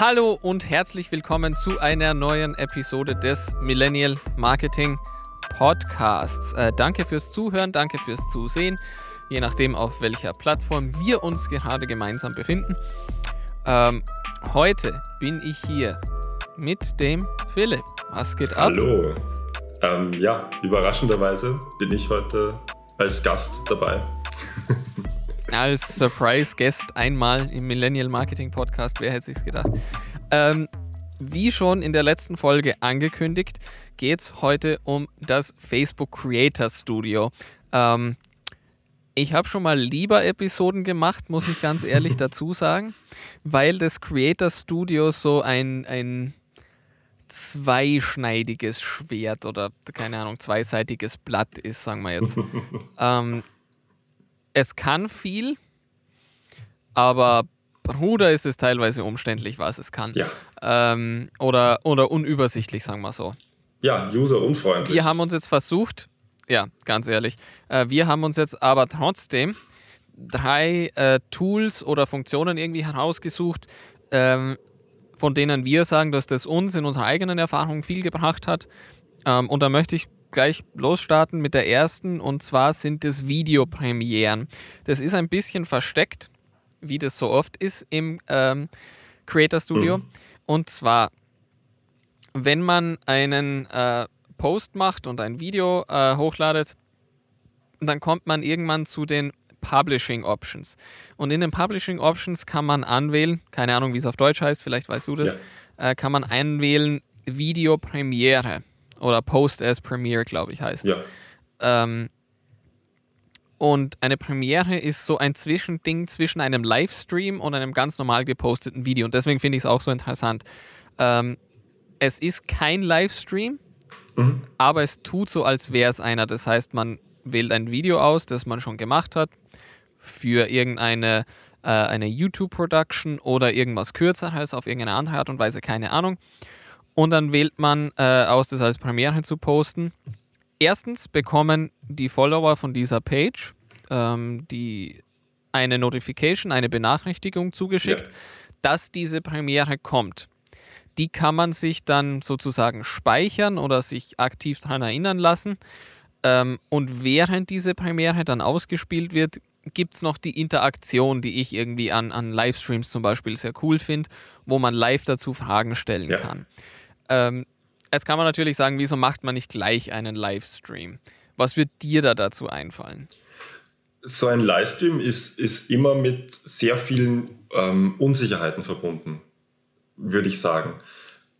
Hallo und herzlich willkommen zu einer neuen Episode des Millennial Marketing Podcasts. Äh, danke fürs Zuhören, danke fürs Zusehen, je nachdem auf welcher Plattform wir uns gerade gemeinsam befinden. Ähm, heute bin ich hier mit dem Philipp. Was geht ab? Hallo. Ähm, ja, überraschenderweise bin ich heute als Gast dabei. Als Surprise-Guest einmal im Millennial Marketing Podcast. Wer hätte sich's gedacht? Ähm, wie schon in der letzten Folge angekündigt, geht es heute um das Facebook Creator Studio. Ähm, ich habe schon mal lieber Episoden gemacht, muss ich ganz ehrlich dazu sagen, weil das Creator Studio so ein, ein zweischneidiges Schwert oder keine Ahnung, zweiseitiges Blatt ist, sagen wir jetzt. ähm, es kann viel, aber Bruder ist es teilweise umständlich, was es kann. Ja. Ähm, oder, oder unübersichtlich, sagen wir so. Ja, userunfreundlich. Wir haben uns jetzt versucht, ja, ganz ehrlich, äh, wir haben uns jetzt aber trotzdem drei äh, Tools oder Funktionen irgendwie herausgesucht, ähm, von denen wir sagen, dass das uns in unserer eigenen Erfahrung viel gebracht hat. Ähm, und da möchte ich gleich losstarten mit der ersten und zwar sind es Videopremieren. Das ist ein bisschen versteckt, wie das so oft ist im ähm, Creator Studio. Mhm. Und zwar, wenn man einen äh, Post macht und ein Video äh, hochladet, dann kommt man irgendwann zu den Publishing Options. Und in den Publishing Options kann man anwählen, keine Ahnung, wie es auf Deutsch heißt, vielleicht weißt du das, ja. äh, kann man einwählen Video Premiere. Oder Post as Premiere, glaube ich, heißt. Ja. Ähm, und eine Premiere ist so ein Zwischending zwischen einem Livestream und einem ganz normal geposteten Video. Und deswegen finde ich es auch so interessant. Ähm, es ist kein Livestream, mhm. aber es tut so, als wäre es einer. Das heißt, man wählt ein Video aus, das man schon gemacht hat, für irgendeine äh, eine YouTube-Production oder irgendwas kürzeres auf irgendeine andere Art und Weise, keine Ahnung. Und dann wählt man äh, aus, das als Premiere zu posten. Erstens bekommen die Follower von dieser Page ähm, die eine Notification, eine Benachrichtigung zugeschickt, ja. dass diese Premiere kommt. Die kann man sich dann sozusagen speichern oder sich aktiv daran erinnern lassen. Ähm, und während diese Premiere dann ausgespielt wird, gibt es noch die Interaktion, die ich irgendwie an, an Livestreams zum Beispiel sehr cool finde, wo man live dazu Fragen stellen ja. kann. Ähm, jetzt kann man natürlich sagen, wieso macht man nicht gleich einen Livestream? Was wird dir da dazu einfallen? So ein Livestream ist, ist immer mit sehr vielen ähm, Unsicherheiten verbunden, würde ich sagen.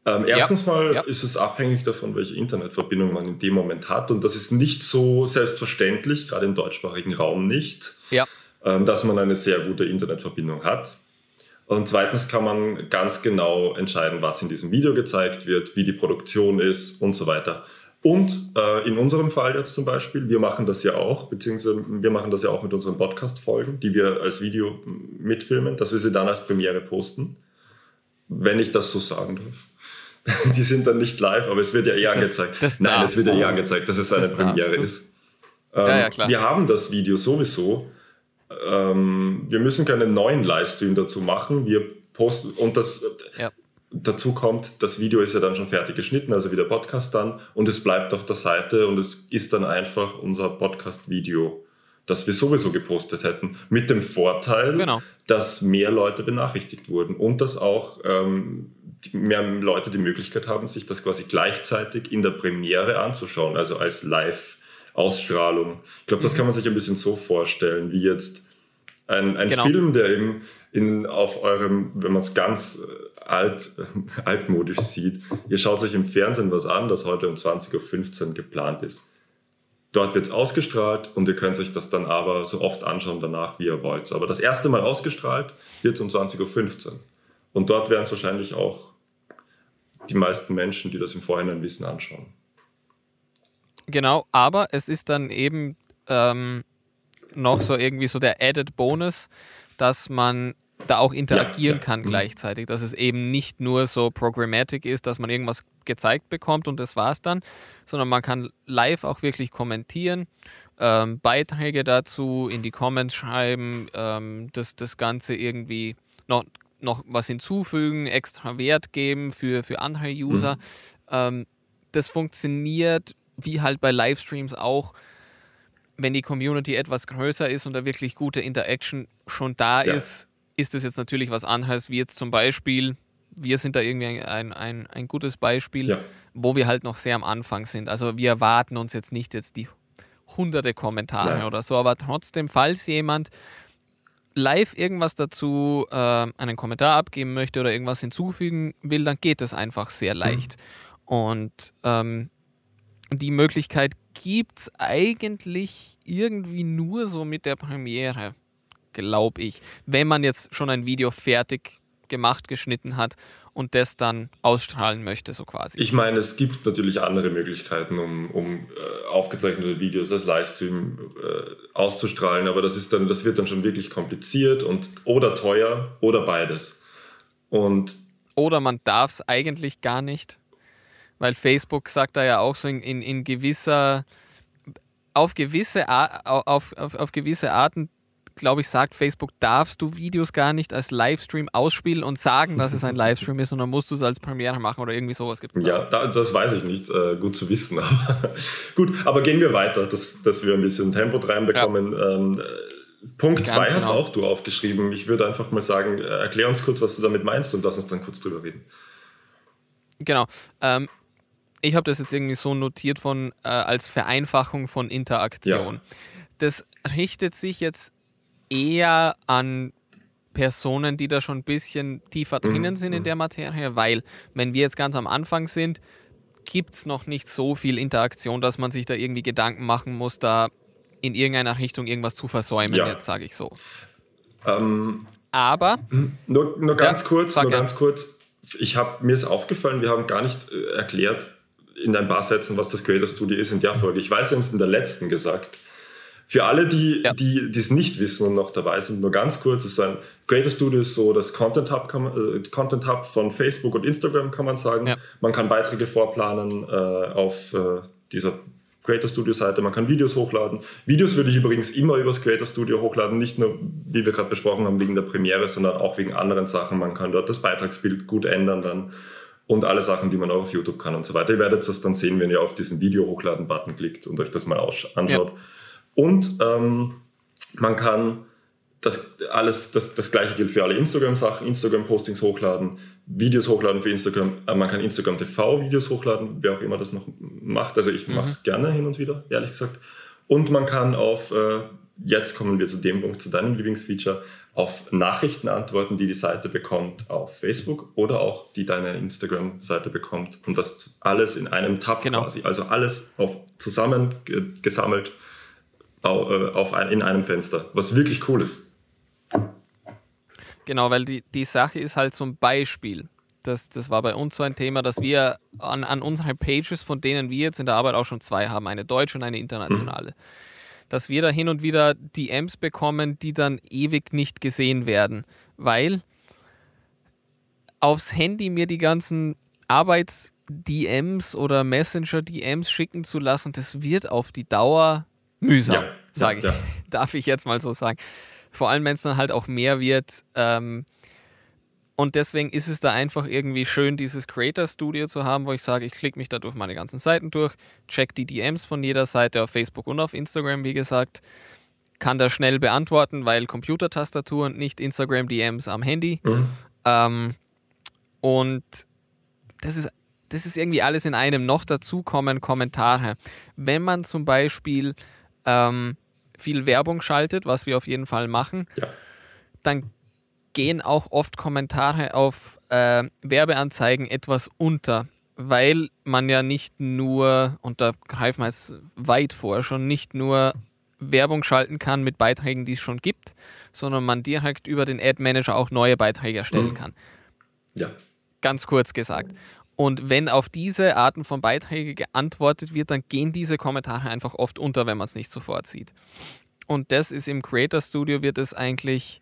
Ähm, erstens ja, mal ja. ist es abhängig davon, welche Internetverbindung man in dem Moment hat. Und das ist nicht so selbstverständlich, gerade im deutschsprachigen Raum nicht, ja. ähm, dass man eine sehr gute Internetverbindung hat. Und zweitens kann man ganz genau entscheiden, was in diesem Video gezeigt wird, wie die Produktion ist und so weiter. Und äh, in unserem Fall jetzt zum Beispiel, wir machen das ja auch, beziehungsweise wir machen das ja auch mit unseren Podcast-Folgen, die wir als Video mitfilmen, dass wir sie dann als Premiere posten, wenn ich das so sagen darf. die sind dann nicht live, aber es wird ja das, angezeigt. Das Nein, es wird ja eher angezeigt, dass es eine Premiere ist. Ähm, ja, ja, klar. Wir haben das Video sowieso ähm, wir müssen keinen neuen Livestream dazu machen. Wir posten und das ja. dazu kommt, das Video ist ja dann schon fertig geschnitten, also wie der Podcast dann, und es bleibt auf der Seite und es ist dann einfach unser Podcast-Video, das wir sowieso gepostet hätten, mit dem Vorteil, genau. dass mehr Leute benachrichtigt wurden und dass auch ähm, mehr Leute die Möglichkeit haben, sich das quasi gleichzeitig in der Premiere anzuschauen, also als Live- Ausstrahlung. Ich glaube, das mhm. kann man sich ein bisschen so vorstellen, wie jetzt ein, ein genau. Film, der eben in, auf eurem, wenn man es ganz äh, alt, altmodisch sieht, ihr schaut euch im Fernsehen was an, das heute um 20.15 Uhr geplant ist. Dort wird es ausgestrahlt und ihr könnt euch das dann aber so oft anschauen danach, wie ihr wollt. Aber das erste Mal ausgestrahlt wird es um 20.15 Uhr. Und dort werden es wahrscheinlich auch die meisten Menschen, die das im Vorhinein wissen, anschauen. Genau, aber es ist dann eben ähm, noch so irgendwie so der Added Bonus, dass man da auch interagieren ja, ja. kann mhm. gleichzeitig, dass es eben nicht nur so programmatic ist, dass man irgendwas gezeigt bekommt und das war's dann, sondern man kann live auch wirklich kommentieren, ähm, Beiträge dazu in die Comments schreiben, ähm, das, das Ganze irgendwie noch noch was hinzufügen, extra Wert geben für, für andere User. Mhm. Ähm, das funktioniert wie halt bei Livestreams auch, wenn die Community etwas größer ist und da wirklich gute Interaction schon da ja. ist, ist das jetzt natürlich was anderes, wie jetzt zum Beispiel, wir sind da irgendwie ein, ein, ein gutes Beispiel, ja. wo wir halt noch sehr am Anfang sind. Also wir erwarten uns jetzt nicht jetzt die hunderte Kommentare ja. oder so, aber trotzdem, falls jemand live irgendwas dazu, äh, einen Kommentar abgeben möchte oder irgendwas hinzufügen will, dann geht das einfach sehr leicht. Mhm. Und ähm, die Möglichkeit gibt es eigentlich irgendwie nur so mit der Premiere, glaube ich. Wenn man jetzt schon ein Video fertig gemacht, geschnitten hat und das dann ausstrahlen möchte, so quasi. Ich meine, es gibt natürlich andere Möglichkeiten, um, um äh, aufgezeichnete Videos als Livestream äh, auszustrahlen, aber das ist dann, das wird dann schon wirklich kompliziert und oder teuer oder beides. Und oder man darf es eigentlich gar nicht, weil Facebook sagt da ja auch so in, in, in gewisser auf gewisse, auf, auf, auf gewisse Arten glaube ich, sagt Facebook, darfst du Videos gar nicht als Livestream ausspielen und sagen, dass es ein Livestream ist, sondern musst du es als Premiere machen oder irgendwie sowas gibt. Ja, da, das weiß ich nicht. Äh, gut zu wissen. Gut, aber gehen wir weiter, dass, dass wir ein bisschen Tempo reinbekommen. Ja. Ähm, Punkt 2 hast genau. auch du aufgeschrieben. Ich würde einfach mal sagen, äh, erklär uns kurz, was du damit meinst und lass uns dann kurz drüber reden. Genau. Ähm, ich habe das jetzt irgendwie so notiert von äh, als Vereinfachung von Interaktion. Ja. Das richtet sich jetzt eher an Personen, die da schon ein bisschen tiefer mhm, drinnen mhm. sind in mhm. der Materie, weil wenn wir jetzt ganz am Anfang sind, gibt es noch nicht so viel Interaktion, dass man sich da irgendwie Gedanken machen muss, da in irgendeiner Richtung irgendwas zu versäumen, ja. jetzt sage ich so. Ähm, Aber nur, nur ganz ja, kurz, nur ganz kurz. Ich habe mir ist aufgefallen, wir haben gar nicht äh, erklärt in ein paar Sätzen, was das Creator Studio ist in der Folge. Ich weiß, wir haben es in der letzten gesagt. Für alle, die ja. die es nicht wissen und noch dabei sind, nur ganz kurz, es ist ein Creator Studio ist so das Content Hub, man, äh, Content Hub von Facebook und Instagram, kann man sagen. Ja. Man kann Beiträge vorplanen äh, auf äh, dieser Creator Studio Seite, man kann Videos hochladen. Videos würde ich übrigens immer übers Creator Studio hochladen, nicht nur, wie wir gerade besprochen haben, wegen der Premiere, sondern auch wegen anderen Sachen. Man kann dort das Beitragsbild gut ändern dann und alle Sachen, die man auch auf YouTube kann und so weiter. Ihr werdet das dann sehen, wenn ihr auf diesen Video hochladen Button klickt und euch das mal anschaut. Ja. Und ähm, man kann das alles, das, das gleiche gilt für alle Instagram-Sachen, Instagram-Postings hochladen, Videos hochladen für Instagram. Äh, man kann Instagram TV-Videos hochladen, wer auch immer das noch macht. Also ich mhm. mache es gerne hin und wieder, ehrlich gesagt. Und man kann auf, äh, jetzt kommen wir zu dem Punkt, zu deinem Lieblingsfeature, auf Nachrichten antworten, die die Seite bekommt auf Facebook oder auch die deine Instagram-Seite bekommt. Und das alles in einem Tab genau. quasi. Also alles auf, zusammen gesammelt äh, auf ein, in einem Fenster, was wirklich cool ist. Genau, weil die, die Sache ist halt zum Beispiel, das, das war bei uns so ein Thema, dass wir an, an unseren Pages, von denen wir jetzt in der Arbeit auch schon zwei haben, eine deutsche und eine internationale, mhm. Dass wir da hin und wieder DMs bekommen, die dann ewig nicht gesehen werden, weil aufs Handy mir die ganzen Arbeits-DMs oder Messenger-DMs schicken zu lassen, das wird auf die Dauer mühsam, ja, sage ich. Ja. Darf ich jetzt mal so sagen. Vor allem, wenn es dann halt auch mehr wird. Ähm, und deswegen ist es da einfach irgendwie schön, dieses Creator Studio zu haben, wo ich sage, ich klicke mich da durch meine ganzen Seiten durch, check die DMs von jeder Seite auf Facebook und auf Instagram, wie gesagt, kann da schnell beantworten, weil Computertastatur und nicht Instagram DMs am Handy. Mhm. Ähm, und das ist, das ist irgendwie alles in einem. Noch dazu kommen Kommentare. Wenn man zum Beispiel ähm, viel Werbung schaltet, was wir auf jeden Fall machen, ja. dann gehen auch oft Kommentare auf äh, Werbeanzeigen etwas unter, weil man ja nicht nur, und da greifen wir jetzt weit vor, schon nicht nur Werbung schalten kann mit Beiträgen, die es schon gibt, sondern man direkt über den Ad Manager auch neue Beiträge erstellen mhm. kann. Ja. Ganz kurz gesagt. Und wenn auf diese Arten von Beiträgen geantwortet wird, dann gehen diese Kommentare einfach oft unter, wenn man es nicht sofort sieht. Und das ist im Creator Studio wird es eigentlich,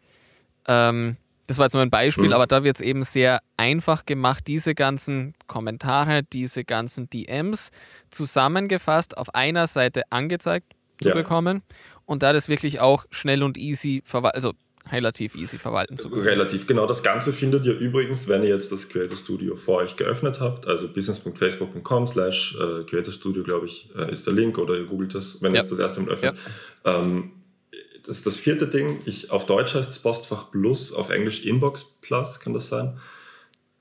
ähm, das war jetzt nur ein Beispiel, mhm. aber da wird es eben sehr einfach gemacht, diese ganzen Kommentare, diese ganzen DMs zusammengefasst auf einer Seite angezeigt zu ja. bekommen. Und da das wirklich auch schnell und easy, also relativ easy verwalten zu können. Relativ, genau. Das Ganze findet ihr übrigens, wenn ihr jetzt das Creator Studio vor euch geöffnet habt, also business.facebook.com slash äh, Creator Studio, glaube ich, äh, ist der Link oder ihr googelt das, wenn ja. ihr es das erste Mal öffnet. Ja. Ähm, das ist das vierte Ding. Ich, auf Deutsch heißt es Postfach Plus, auf Englisch Inbox Plus, kann das sein?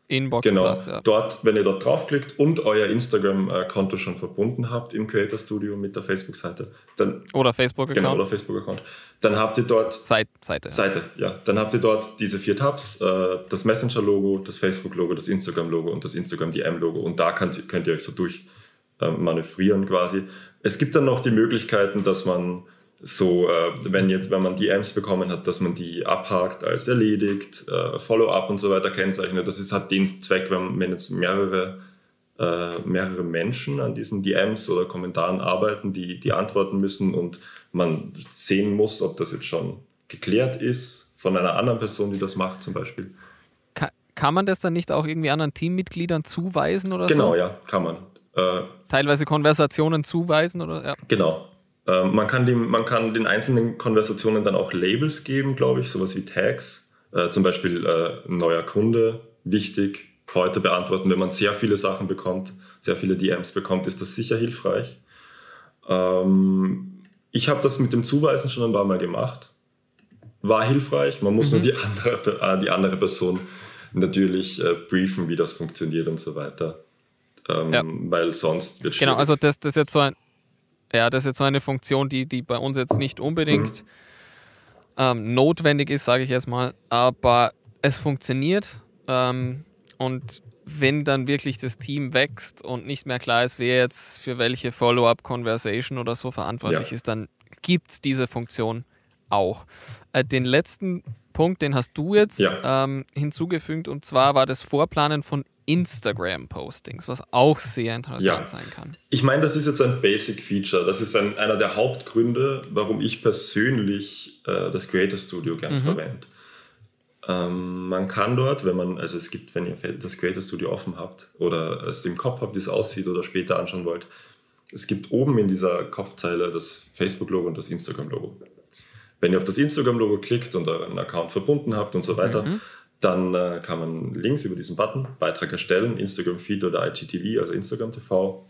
Inbox genau. Plus, ja. Dort, wenn ihr dort draufklickt und euer Instagram-Konto schon verbunden habt im Creator Studio mit der Facebook-Seite, dann oder Facebook-Account, genau, oder Facebook-Account, dann habt ihr dort Seite, Seite, Seite, ja, dann habt ihr dort diese vier Tabs: äh, das Messenger-Logo, das Facebook-Logo, das Instagram-Logo und das Instagram-DM-Logo. Und da könnt, könnt ihr euch so durch manövrieren quasi. Es gibt dann noch die Möglichkeiten, dass man so, äh, wenn, jetzt, wenn man DMs bekommen hat, dass man die abhakt als erledigt, äh, Follow-up und so weiter kennzeichnet. Das ist, hat den Zweck, wenn, wenn jetzt mehrere, äh, mehrere Menschen an diesen DMs oder Kommentaren arbeiten, die, die antworten müssen und man sehen muss, ob das jetzt schon geklärt ist von einer anderen Person, die das macht zum Beispiel. Kann, kann man das dann nicht auch irgendwie anderen Teammitgliedern zuweisen oder genau, so? Genau, ja, kann man. Äh, Teilweise Konversationen zuweisen oder ja. Genau, ähm, man, kann dem, man kann den einzelnen Konversationen dann auch Labels geben, glaube ich, sowas wie Tags. Äh, zum Beispiel äh, neuer Kunde, wichtig, heute beantworten. Wenn man sehr viele Sachen bekommt, sehr viele DMs bekommt, ist das sicher hilfreich. Ähm, ich habe das mit dem Zuweisen schon ein paar Mal gemacht. War hilfreich. Man muss mhm. nur die andere, äh, die andere Person natürlich äh, briefen, wie das funktioniert und so weiter. Ähm, ja. Weil sonst wird es Genau, also das, das ist jetzt so ein, ja, das ist jetzt so eine Funktion, die, die bei uns jetzt nicht unbedingt mhm. ähm, notwendig ist, sage ich jetzt mal, aber es funktioniert ähm, und wenn dann wirklich das Team wächst und nicht mehr klar ist, wer jetzt für welche Follow-up-Conversation oder so verantwortlich ja. ist, dann gibt es diese Funktion auch. Äh, den letzten Punkt, den hast du jetzt ja. ähm, hinzugefügt und zwar war das Vorplanen von Instagram-Postings, was auch sehr interessant ja. sein kann. Ich meine, das ist jetzt ein Basic-Feature. Das ist ein, einer der Hauptgründe, warum ich persönlich äh, das Creator Studio gern mhm. verwende. Ähm, man kann dort, wenn man, also es gibt, wenn ihr das Creator Studio offen habt oder es im Kopf habt, wie es aussieht oder später anschauen wollt, es gibt oben in dieser Kopfzeile das Facebook-Logo und das Instagram-Logo. Wenn ihr auf das Instagram-Logo klickt und euren Account verbunden habt und so weiter, mhm dann äh, kann man links über diesen Button Beitrag erstellen, Instagram Feed oder IGTV, also Instagram TV.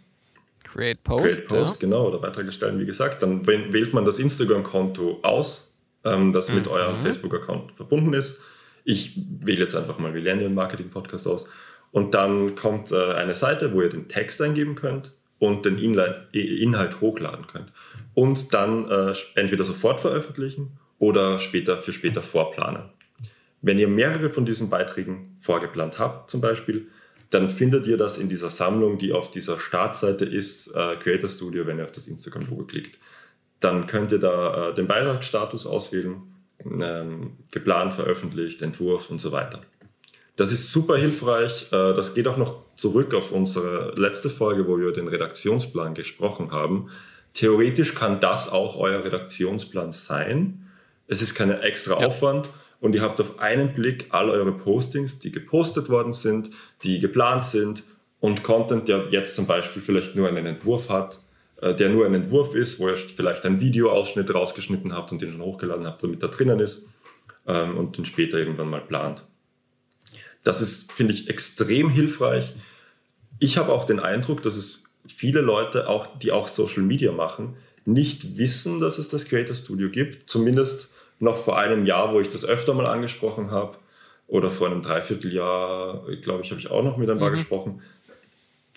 Create Post. Create Post, ja. genau, oder Beitrag erstellen, wie gesagt. Dann wählt man das Instagram-Konto aus, ähm, das mhm. mit eurem Facebook-Account verbunden ist. Ich wähle jetzt einfach mal Millennial Marketing Podcast aus. Und dann kommt äh, eine Seite, wo ihr den Text eingeben könnt und den Inhalt, Inhalt hochladen könnt. Und dann äh, entweder sofort veröffentlichen oder später für später vorplanen. Wenn ihr mehrere von diesen Beiträgen vorgeplant habt, zum Beispiel, dann findet ihr das in dieser Sammlung, die auf dieser Startseite ist, äh, Creator Studio, wenn ihr auf das Instagram-Logo klickt. Dann könnt ihr da äh, den Beitragsstatus auswählen, ähm, geplant, veröffentlicht, Entwurf und so weiter. Das ist super hilfreich. Äh, das geht auch noch zurück auf unsere letzte Folge, wo wir über den Redaktionsplan gesprochen haben. Theoretisch kann das auch euer Redaktionsplan sein. Es ist kein extra ja. Aufwand und ihr habt auf einen Blick all eure Postings, die gepostet worden sind, die geplant sind und Content, der jetzt zum Beispiel vielleicht nur einen Entwurf hat, äh, der nur ein Entwurf ist, wo ihr vielleicht einen Videoausschnitt rausgeschnitten habt und den schon hochgeladen habt, damit er drinnen ist ähm, und den später irgendwann mal plant. Das ist, finde ich, extrem hilfreich. Ich habe auch den Eindruck, dass es viele Leute, auch, die auch Social Media machen, nicht wissen, dass es das Creator Studio gibt. Zumindest noch vor einem Jahr, wo ich das öfter mal angesprochen habe, oder vor einem Dreivierteljahr, glaube ich, habe ich auch noch mit ein paar mhm. gesprochen.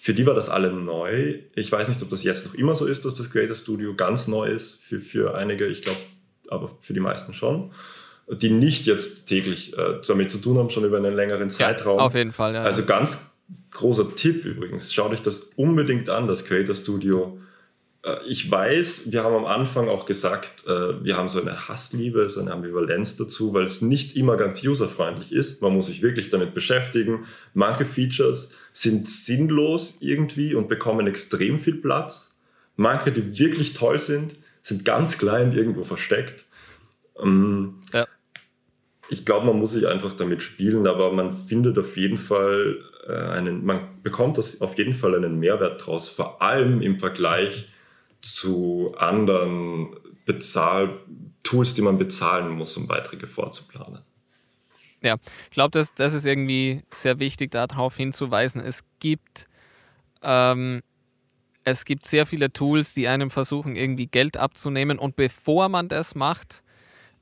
Für die war das alle neu. Ich weiß nicht, ob das jetzt noch immer so ist, dass das Creator Studio ganz neu ist. Für, für einige, ich glaube, aber für die meisten schon. Die nicht jetzt täglich äh, damit zu tun haben, schon über einen längeren Zeitraum. Ja, auf jeden Fall, ja. Also ganz großer Tipp übrigens. Schaut euch das unbedingt an, das Creator Studio ich weiß, wir haben am Anfang auch gesagt, äh, wir haben so eine Hassliebe, so eine Ambivalenz dazu, weil es nicht immer ganz userfreundlich ist. Man muss sich wirklich damit beschäftigen. Manche Features sind sinnlos irgendwie und bekommen extrem viel Platz. Manche, die wirklich toll sind, sind ganz klein irgendwo versteckt. Ähm, ja. Ich glaube, man muss sich einfach damit spielen, aber man findet auf jeden Fall äh, einen, man bekommt das auf jeden Fall einen Mehrwert draus, vor allem im Vergleich zu anderen Bezahl, Tools, die man bezahlen muss, um Beiträge vorzuplanen. Ja, ich glaube, das, das ist irgendwie sehr wichtig, darauf hinzuweisen. Es gibt, ähm, es gibt sehr viele Tools, die einem versuchen, irgendwie Geld abzunehmen. Und bevor man das macht,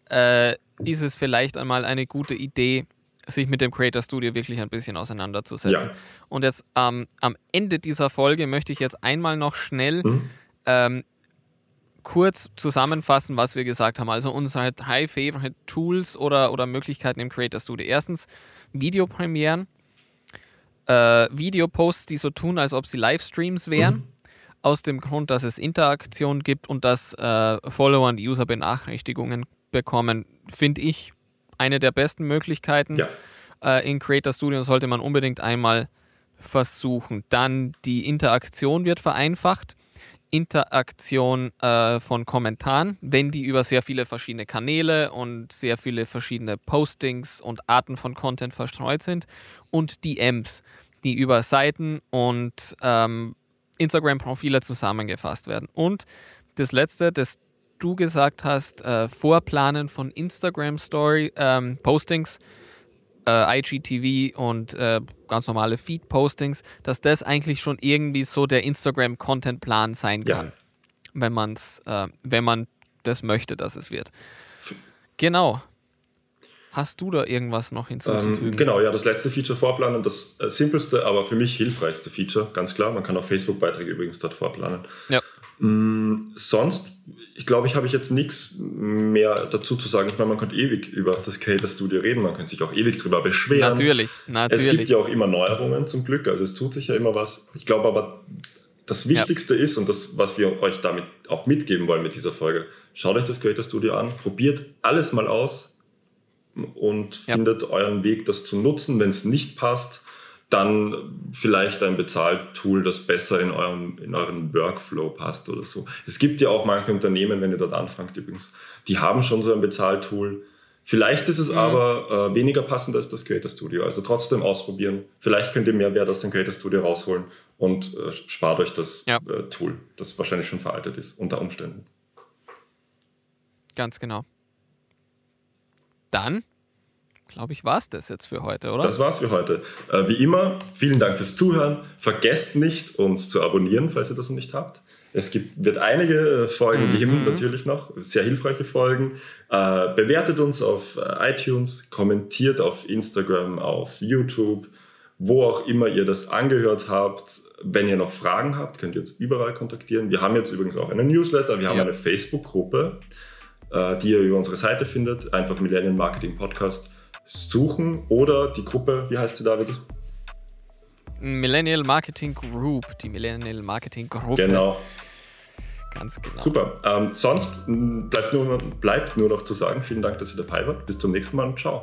äh, ist es vielleicht einmal eine gute Idee, sich mit dem Creator Studio wirklich ein bisschen auseinanderzusetzen. Ja. Und jetzt ähm, am Ende dieser Folge möchte ich jetzt einmal noch schnell mhm. Ähm, kurz zusammenfassen, was wir gesagt haben. Also unsere drei Favorite Tools oder, oder Möglichkeiten im Creator Studio. Erstens Videopremieren, äh, Videoposts, die so tun, als ob sie Livestreams wären. Mhm. Aus dem Grund, dass es Interaktion gibt und dass äh, Follower und User Benachrichtigungen bekommen, finde ich eine der besten Möglichkeiten. Ja. Äh, in Creator Studio sollte man unbedingt einmal versuchen. Dann die Interaktion wird vereinfacht. Interaktion äh, von Kommentaren, wenn die über sehr viele verschiedene Kanäle und sehr viele verschiedene Postings und Arten von Content verstreut sind und DMs, die über Seiten und ähm, Instagram-Profile zusammengefasst werden. Und das letzte, das du gesagt hast, äh, Vorplanen von Instagram-Story, ähm, äh, IGTV und äh, ganz normale Feed-Postings, dass das eigentlich schon irgendwie so der Instagram-Content-Plan sein kann, ja. wenn, man's, äh, wenn man das möchte, dass es wird. Genau. Hast du da irgendwas noch hinzuzufügen? Ähm, genau, ja, das letzte Feature vorplanen, das äh, simpelste, aber für mich hilfreichste Feature, ganz klar. Man kann auch Facebook-Beiträge übrigens dort vorplanen. Ja. Mm, sonst, ich glaube, ich habe ich jetzt nichts mehr dazu zu sagen. Ich meine, man könnte ewig über das Creator Studio reden, man könnte sich auch ewig drüber beschweren. Natürlich, natürlich. Es gibt ja auch immer Neuerungen zum Glück, also es tut sich ja immer was. Ich glaube aber, das Wichtigste ja. ist und das, was wir euch damit auch mitgeben wollen mit dieser Folge, schaut euch das Creator Studio an, probiert alles mal aus und ja. findet euren Weg, das zu nutzen. Wenn es nicht passt, dann vielleicht ein Bezahltool, das besser in euren, in euren Workflow passt oder so. Es gibt ja auch manche Unternehmen, wenn ihr dort anfangt übrigens, die haben schon so ein Bezahltool. Vielleicht ist es mhm. aber äh, weniger passend als das Creator Studio. Also trotzdem ausprobieren. Vielleicht könnt ihr mehr Wert aus dem Creator Studio rausholen und äh, spart euch das ja. äh, Tool, das wahrscheinlich schon veraltet ist, unter Umständen. Ganz genau. Dann glaube ich, war es das jetzt für heute, oder? Das war's für heute. Äh, wie immer, vielen Dank fürs Zuhören. Vergesst nicht, uns zu abonnieren, falls ihr das noch nicht habt. Es gibt, wird einige äh, Folgen mhm. geben, natürlich noch, sehr hilfreiche Folgen. Äh, bewertet uns auf iTunes, kommentiert auf Instagram, auf YouTube, wo auch immer ihr das angehört habt. Wenn ihr noch Fragen habt, könnt ihr uns überall kontaktieren. Wir haben jetzt übrigens auch einen Newsletter, wir haben ja. eine Facebook-Gruppe, äh, die ihr über unsere Seite findet, einfach Millennium Marketing Podcast suchen oder die Gruppe, wie heißt sie David? Millennial Marketing Group, die Millennial Marketing Gruppe. Genau. Ganz genau. Super. Ähm, sonst bleibt nur, bleibt nur noch zu sagen, vielen Dank, dass ihr dabei wart. Bis zum nächsten Mal und ciao.